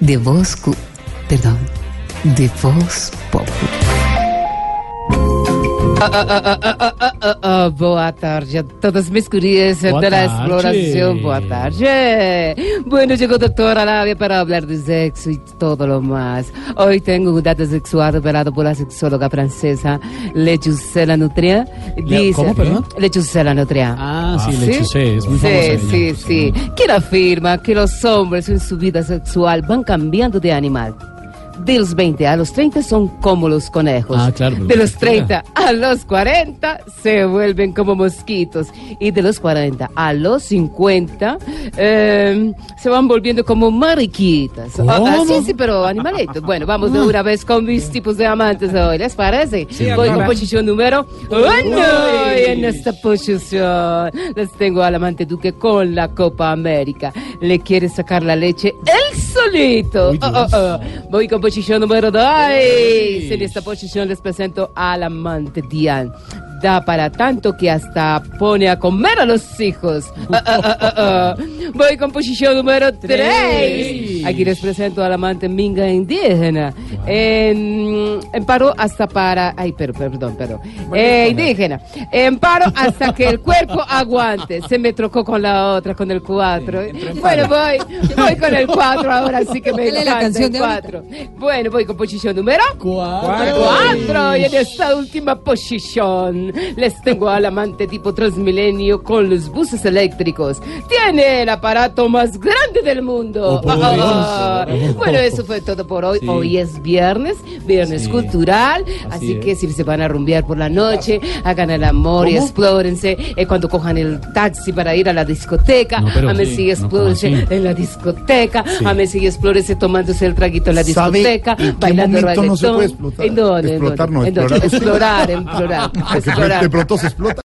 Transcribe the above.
de Voz... Cu- Perdón, de Voz Pop. Ah, boa tarde a todas de la tarde. exploración. Boa tarde. Bueno, llegó doctora Labia para hablar de sexo y todo lo más. Hoy tengo un dato sexual revelado por la sexóloga francesa Lechucela Nutria. Le- ¿cómo, perdón? Lechucela Nutria. Ah, sí, Lechucé, es muy Sí, sí, sí. Quien afirma que los hombres en su vida sexual van cambiando de animal. De los 20 a los 30 son como los conejos. Ah, claro, De los lo que quiera. 30 a los 40 se vuelven como mosquitos. Y de los 40 a los 50 eh, se van volviendo como mariquitas. ¿Cómo? Ah, ah, sí, sí, pero animalitos. Bueno, vamos de una vez con mis tipos de amantes hoy. ¿Les parece? Voy con posición número uno. Y en esta posición les tengo al amante Duque con la Copa América. Le quiere sacar la leche él solito. Oh, oh, oh. Voy con posición número 2. En esta posición les presento al amante Diane. Da para tanto que hasta pone a comer a los hijos. Ah, ah, ah. Voy con posición número 3. Aquí les presento al amante minga indígena. En, en paro hasta para... Ay, pero, perdón, perdón. Eh, indígena. En paro hasta que el cuerpo aguante. Se me trocó con la otra, con el 4. Bueno, voy, voy con el 4 ahora sí que me ¿Cuál es la encanta canción el de ahorita? 4. Bueno, voy con posición número Cuatro. 4. Y en esta última posición les tengo al amante tipo Transmilenio con los buses eléctricos. Tiene el aparato más grande del mundo. Oh, Ah, bueno, eso fue todo por hoy. Sí. Hoy es viernes, viernes Sí. cultural. Así que si se van a rumbear por la noche, hagan el amor y explórense. Eh, cuando cojan el taxi para ir a la discoteca, No, a mí sí, no, explórense en la discoteca. A sí, explórense tomándose el traguito en la ¿Sabe discoteca, bailando momento no se reggaetón. puede explotar? ¿En dónde? ¿En Explotar, dónde? no, explorar. Explorar, explorar. Porque explorar. de pronto se explota.